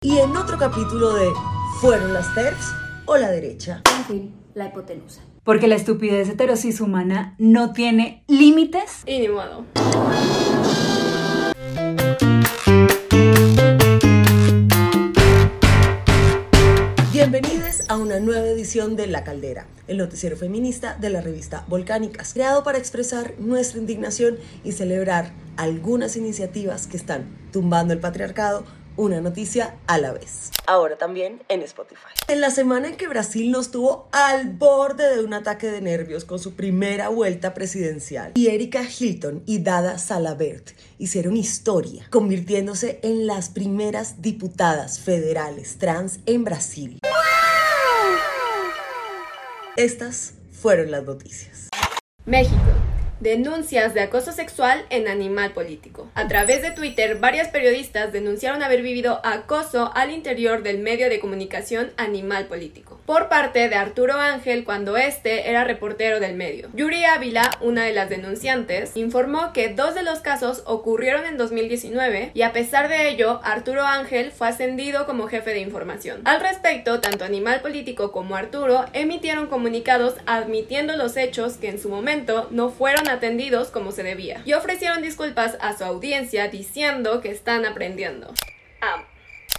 Y en otro capítulo de ¿Fueron las TERFs o la derecha? En fin, la hipotenusa. Porque la estupidez heterosis humana no tiene límites. Y ni modo. Bienvenidos a una nueva edición de La Caldera, el noticiero feminista de la revista Volcánicas, creado para expresar nuestra indignación y celebrar algunas iniciativas que están tumbando el patriarcado una noticia a la vez. Ahora también en Spotify. En la semana en que Brasil nos tuvo al borde de un ataque de nervios con su primera vuelta presidencial, y Erika Hilton y Dada Salabert hicieron historia, convirtiéndose en las primeras diputadas federales trans en Brasil. Estas fueron las noticias. México. Denuncias de acoso sexual en Animal Político. A través de Twitter, varias periodistas denunciaron haber vivido acoso al interior del medio de comunicación Animal Político, por parte de Arturo Ángel cuando este era reportero del medio. Yuri Ávila, una de las denunciantes, informó que dos de los casos ocurrieron en 2019 y a pesar de ello, Arturo Ángel fue ascendido como jefe de información. Al respecto, tanto Animal Político como Arturo emitieron comunicados admitiendo los hechos que en su momento no fueron atendidos como se debía y ofrecieron disculpas a su audiencia diciendo que están aprendiendo.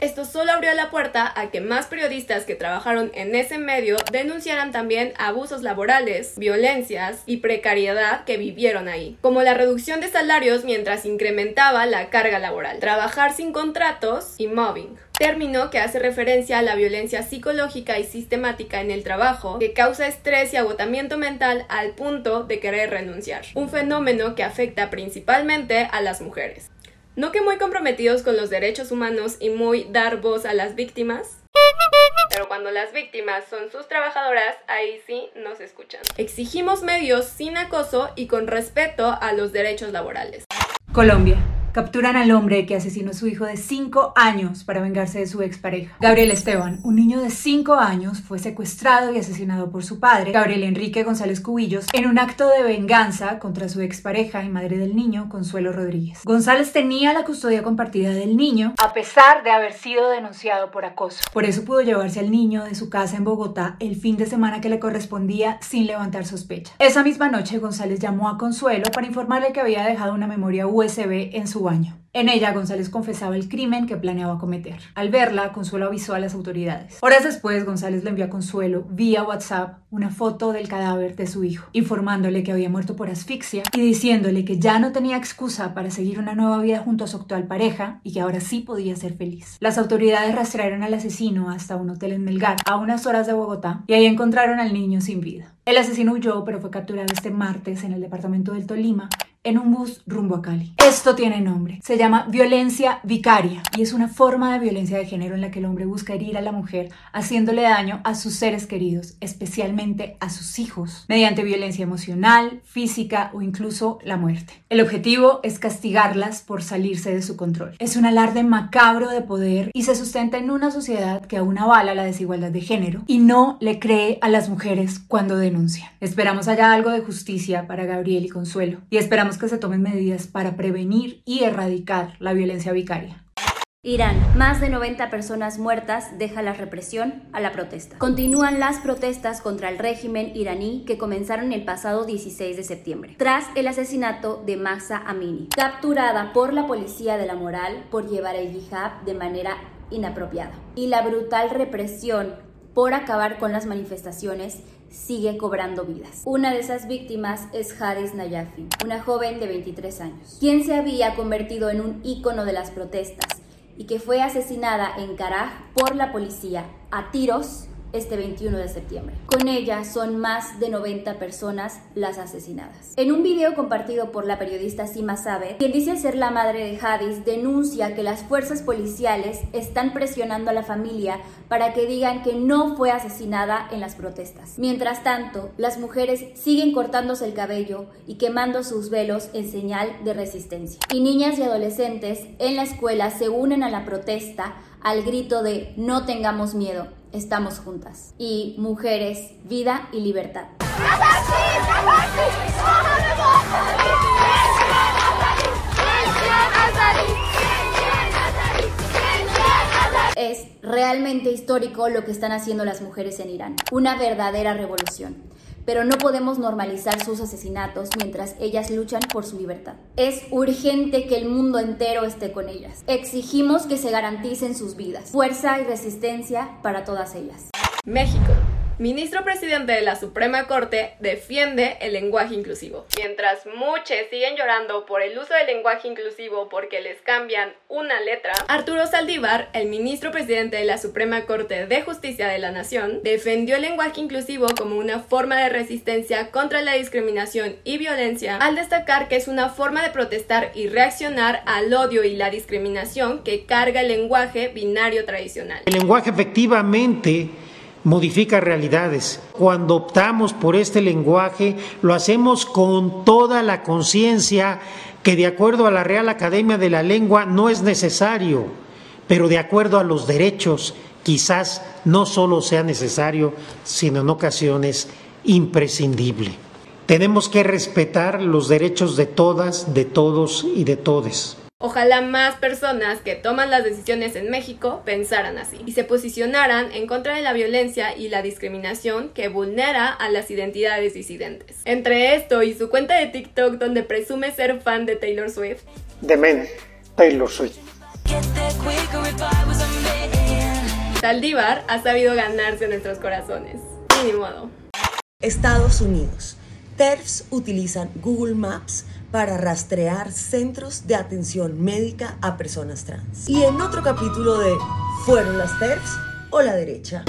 Esto solo abrió la puerta a que más periodistas que trabajaron en ese medio denunciaran también abusos laborales, violencias y precariedad que vivieron ahí, como la reducción de salarios mientras incrementaba la carga laboral, trabajar sin contratos y mobbing término que hace referencia a la violencia psicológica y sistemática en el trabajo que causa estrés y agotamiento mental al punto de querer renunciar, un fenómeno que afecta principalmente a las mujeres. ¿No que muy comprometidos con los derechos humanos y muy dar voz a las víctimas? Pero cuando las víctimas son sus trabajadoras, ahí sí nos escuchan. Exigimos medios sin acoso y con respeto a los derechos laborales. Colombia. Capturan al hombre que asesinó a su hijo de 5 años para vengarse de su expareja. Gabriel Esteban, un niño de 5 años, fue secuestrado y asesinado por su padre, Gabriel Enrique González Cubillos, en un acto de venganza contra su expareja y madre del niño, Consuelo Rodríguez. González tenía la custodia compartida del niño, a pesar de haber sido denunciado por acoso. Por eso pudo llevarse al niño de su casa en Bogotá el fin de semana que le correspondía sin levantar sospecha. Esa misma noche, González llamó a Consuelo para informarle que había dejado una memoria USB en su En ella, González confesaba el crimen que planeaba cometer. Al verla, Consuelo avisó a las autoridades. Horas después, González le envió a Consuelo, vía WhatsApp, una foto del cadáver de su hijo, informándole que había muerto por asfixia y diciéndole que ya no tenía excusa para seguir una nueva vida junto a su actual pareja y que ahora sí podía ser feliz. Las autoridades rastrearon al asesino hasta un hotel en Melgar, a unas horas de Bogotá, y ahí encontraron al niño sin vida. El asesino huyó, pero fue capturado este martes en el departamento del Tolima en un bus rumbo a Cali. Esto tiene nombre. Se llama violencia vicaria y es una forma de violencia de género en la que el hombre busca herir a la mujer haciéndole daño a sus seres queridos, especialmente a sus hijos, mediante violencia emocional, física o incluso la muerte. El objetivo es castigarlas por salirse de su control. Es un alarde macabro de poder y se sustenta en una sociedad que aún avala la desigualdad de género y no le cree a las mujeres cuando denuncian. Esperamos haya algo de justicia para Gabriel y Consuelo y esperamos que se tomen medidas para prevenir y erradicar la violencia vicaria. Irán, más de 90 personas muertas deja la represión a la protesta. Continúan las protestas contra el régimen iraní que comenzaron el pasado 16 de septiembre, tras el asesinato de Mahsa Amini, capturada por la policía de la moral por llevar el hijab de manera inapropiada. Y la brutal represión por acabar con las manifestaciones sigue cobrando vidas. Una de esas víctimas es Hadis Nayafi, una joven de 23 años, quien se había convertido en un ícono de las protestas y que fue asesinada en Karaj por la policía a tiros este 21 de septiembre. Con ella son más de 90 personas las asesinadas. En un video compartido por la periodista Sima Sabe, quien dice ser la madre de Hadis, denuncia que las fuerzas policiales están presionando a la familia para que digan que no fue asesinada en las protestas. Mientras tanto, las mujeres siguen cortándose el cabello y quemando sus velos en señal de resistencia. Y niñas y adolescentes en la escuela se unen a la protesta al grito de no tengamos miedo, estamos juntas. Y mujeres, vida y libertad. Es realmente histórico lo que están haciendo las mujeres en Irán, una verdadera revolución. Pero no podemos normalizar sus asesinatos mientras ellas luchan por su libertad. Es urgente que el mundo entero esté con ellas. Exigimos que se garanticen sus vidas. Fuerza y resistencia para todas ellas. México. Ministro presidente de la Suprema Corte defiende el lenguaje inclusivo. Mientras muchos siguen llorando por el uso del lenguaje inclusivo porque les cambian una letra, Arturo Saldívar, el ministro presidente de la Suprema Corte de Justicia de la Nación, defendió el lenguaje inclusivo como una forma de resistencia contra la discriminación y violencia, al destacar que es una forma de protestar y reaccionar al odio y la discriminación que carga el lenguaje binario tradicional. El lenguaje efectivamente modifica realidades. Cuando optamos por este lenguaje, lo hacemos con toda la conciencia que de acuerdo a la Real Academia de la Lengua no es necesario, pero de acuerdo a los derechos quizás no solo sea necesario, sino en ocasiones imprescindible. Tenemos que respetar los derechos de todas, de todos y de todes. Ojalá más personas que toman las decisiones en México pensaran así y se posicionaran en contra de la violencia y la discriminación que vulnera a las identidades disidentes. Entre esto y su cuenta de TikTok donde presume ser fan de Taylor Swift. De men, Taylor Swift. Saldívar ha sabido ganarse nuestros corazones. Y ni modo. Estados Unidos. TERFs utilizan Google Maps para rastrear centros de atención médica a personas trans. Y en otro capítulo de ¿Fueron las TERFs o la derecha?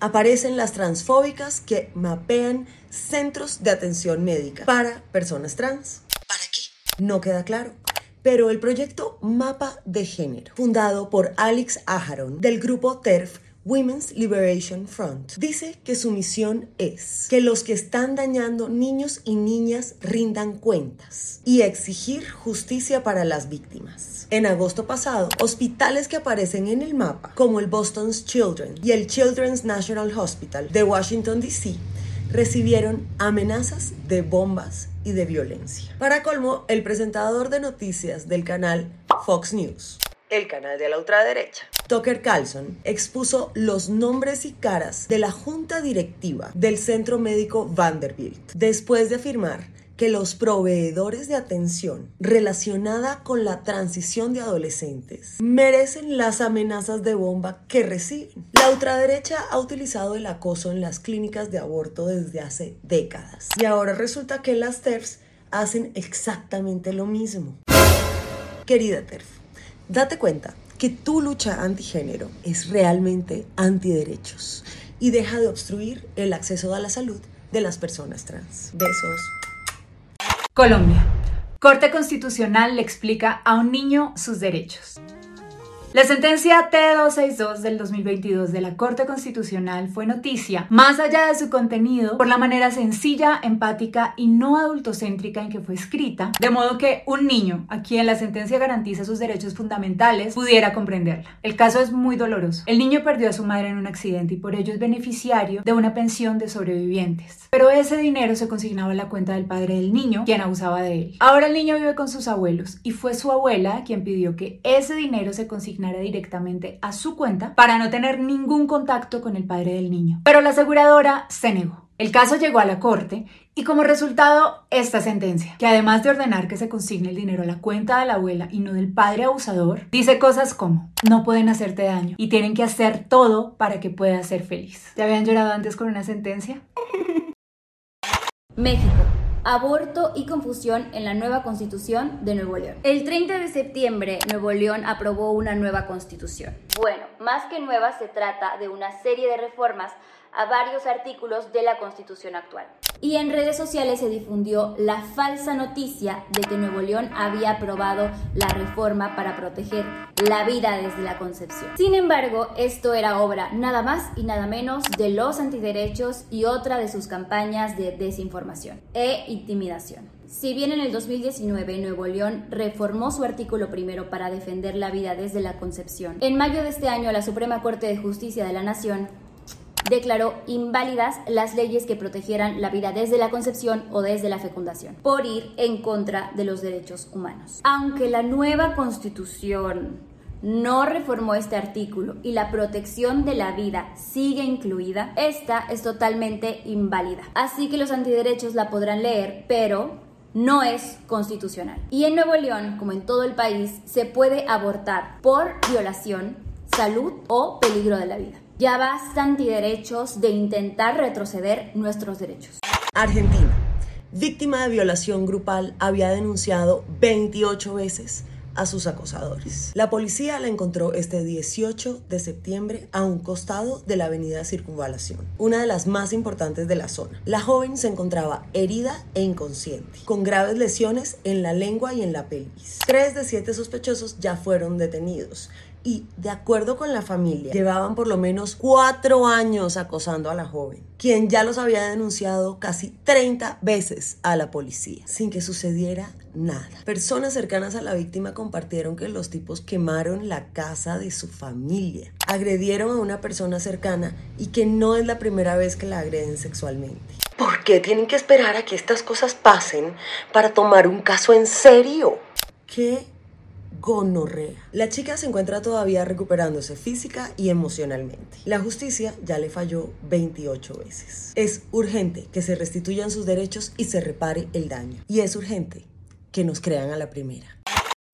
Aparecen las transfóbicas que mapean centros de atención médica para personas trans. ¿Para qué? No queda claro. Pero el proyecto Mapa de Género, fundado por Alex Aharon del grupo TERF, Women's Liberation Front dice que su misión es que los que están dañando niños y niñas rindan cuentas y exigir justicia para las víctimas. En agosto pasado, hospitales que aparecen en el mapa, como el Boston's Children y el Children's National Hospital de Washington, D.C., recibieron amenazas de bombas y de violencia. Para colmo, el presentador de noticias del canal Fox News, el canal de la ultraderecha, Tucker Carlson expuso los nombres y caras de la junta directiva del Centro Médico Vanderbilt después de afirmar que los proveedores de atención relacionada con la transición de adolescentes merecen las amenazas de bomba que reciben. La ultraderecha ha utilizado el acoso en las clínicas de aborto desde hace décadas y ahora resulta que las TERFs hacen exactamente lo mismo. Querida TERF, date cuenta que tu lucha antigénero es realmente antiderechos y deja de obstruir el acceso a la salud de las personas trans. Besos. Colombia. Corte Constitucional le explica a un niño sus derechos. La sentencia T262 del 2022 de la Corte Constitucional fue noticia, más allá de su contenido, por la manera sencilla, empática y no adultocéntrica en que fue escrita, de modo que un niño, a quien la sentencia garantiza sus derechos fundamentales, pudiera comprenderla. El caso es muy doloroso. El niño perdió a su madre en un accidente y por ello es beneficiario de una pensión de sobrevivientes. Pero ese dinero se consignaba a la cuenta del padre del niño, quien abusaba de él. Ahora el niño vive con sus abuelos y fue su abuela quien pidió que ese dinero se consignara directamente a su cuenta para no tener ningún contacto con el padre del niño. Pero la aseguradora se negó. El caso llegó a la corte y como resultado esta sentencia, que además de ordenar que se consigne el dinero a la cuenta de la abuela y no del padre abusador, dice cosas como no pueden hacerte daño y tienen que hacer todo para que puedas ser feliz. ¿Te habían llorado antes con una sentencia? México aborto y confusión en la nueva constitución de Nuevo León. El 30 de septiembre, Nuevo León aprobó una nueva constitución. Bueno, más que nueva, se trata de una serie de reformas a varios artículos de la constitución actual y en redes sociales se difundió la falsa noticia de que Nuevo León había aprobado la reforma para proteger la vida desde la concepción. Sin embargo, esto era obra nada más y nada menos de los antiderechos y otra de sus campañas de desinformación e intimidación. Si bien en el 2019 Nuevo León reformó su artículo primero para defender la vida desde la concepción, en mayo de este año la Suprema Corte de Justicia de la Nación declaró inválidas las leyes que protegieran la vida desde la concepción o desde la fecundación, por ir en contra de los derechos humanos. Aunque la nueva constitución no reformó este artículo y la protección de la vida sigue incluida, esta es totalmente inválida. Así que los antiderechos la podrán leer, pero no es constitucional. Y en Nuevo León, como en todo el país, se puede abortar por violación, salud o peligro de la vida. Ya basta antiderechos de intentar retroceder nuestros derechos. Argentina, víctima de violación grupal, había denunciado 28 veces a sus acosadores. La policía la encontró este 18 de septiembre a un costado de la avenida Circunvalación, una de las más importantes de la zona. La joven se encontraba herida e inconsciente, con graves lesiones en la lengua y en la pelvis. Tres de siete sospechosos ya fueron detenidos y, de acuerdo con la familia, llevaban por lo menos cuatro años acosando a la joven, quien ya los había denunciado casi 30 veces a la policía, sin que sucediera nada. Personas cercanas a la víctima compartieron que los tipos quemaron la casa de su familia, agredieron a una persona cercana y que no es la primera vez que la agreden sexualmente. ¿Por qué tienen que esperar a que estas cosas pasen para tomar un caso en serio? ¿Qué gonorrea. La chica se encuentra todavía recuperándose física y emocionalmente. La justicia ya le falló 28 veces. Es urgente que se restituyan sus derechos y se repare el daño. Y es urgente que nos crean a la primera.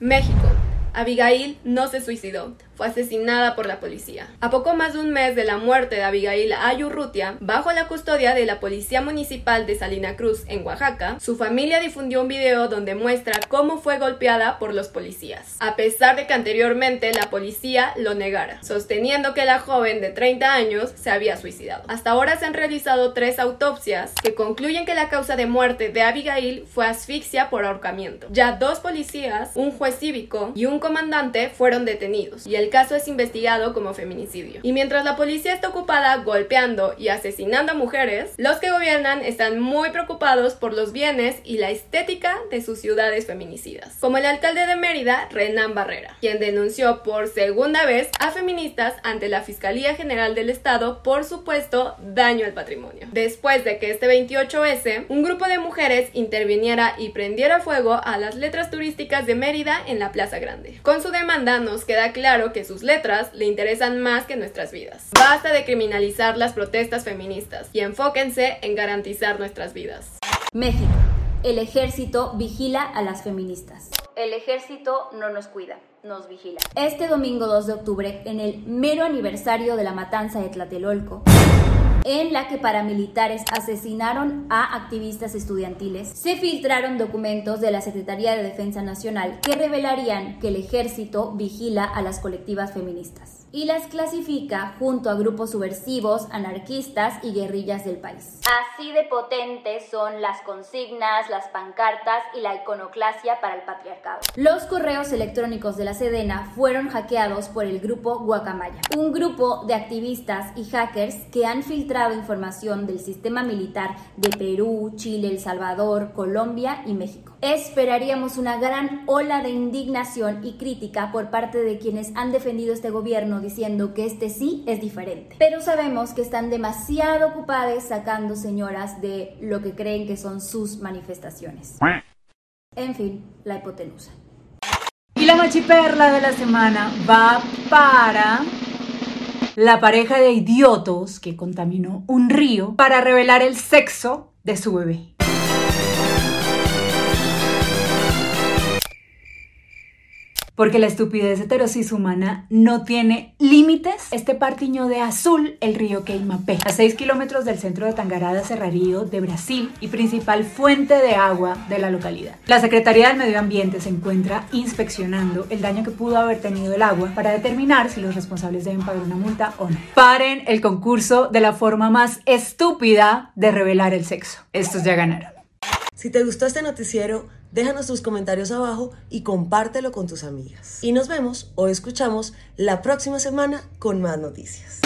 México. Abigail no se suicidó, fue asesinada por la policía. A poco más de un mes de la muerte de Abigail Ayurrutia, bajo la custodia de la Policía Municipal de Salina Cruz, en Oaxaca, su familia difundió un video donde muestra cómo fue golpeada por los policías, a pesar de que anteriormente la policía lo negara, sosteniendo que la joven de 30 años se había suicidado. Hasta ahora se han realizado tres autopsias que concluyen que la causa de muerte de Abigail fue asfixia por ahorcamiento. Ya dos policías, un juez cívico y un comandante fueron detenidos, y el caso es investigado como feminicidio. Y mientras la policía está ocupada golpeando y asesinando a mujeres, los que gobiernan están muy preocupados por los bienes y la estética de sus ciudades feminicidas. Como el alcalde de Mérida, Renan Barrera, quien denunció por segunda vez a feministas ante la Fiscalía General del Estado por supuesto daño al patrimonio. Después de que este 28S, un grupo de mujeres interviniera y prendiera fuego a las letras turísticas de Mérida en la Plaza Grande. Con su demanda nos queda claro que sus letras le interesan más que nuestras vidas. Basta de criminalizar las protestas feministas y enfóquense en garantizar nuestras vidas. México. El ejército vigila a las feministas. El ejército no nos cuida, nos vigila. Este domingo 2 de octubre, en el mero aniversario de la matanza de Tlatelolco, en la que paramilitares asesinaron a activistas estudiantiles, se filtraron documentos de la Secretaría de Defensa Nacional que revelarían que el ejército vigila a las colectivas feministas y las clasifica junto a grupos subversivos, anarquistas y guerrillas del país. Así de potentes son las consignas, las pancartas y la iconoclasia para el patriarcado. Los correos electrónicos de la Sedena fueron hackeados por el grupo Guacamaya, un grupo de activistas y hackers que han filtrado información del sistema militar de Perú, Chile, El Salvador, Colombia y México. Esperaríamos una gran ola de indignación y crítica por parte de quienes han defendido este gobierno diciendo que este sí es diferente. Pero sabemos que están demasiado ocupadas sacando señoras de lo que creen que son sus manifestaciones. En fin, la hipotenusa. Y la machiperla de la semana va para la pareja de idiotos que contaminó un río para revelar el sexo de su bebé. Porque la estupidez heterosis humana no tiene límites. Este partiño de azul, el río Queimapé, a 6 kilómetros del centro de Tangarada, Serrarío, de Brasil y principal fuente de agua de la localidad. La Secretaría del Medio Ambiente se encuentra inspeccionando el daño que pudo haber tenido el agua para determinar si los responsables deben pagar una multa o no. Paren el concurso de la forma más estúpida de revelar el sexo. Estos ya ganaron. Si te gustó este noticiero, déjanos tus comentarios abajo y compártelo con tus amigas. Y nos vemos o escuchamos la próxima semana con más noticias.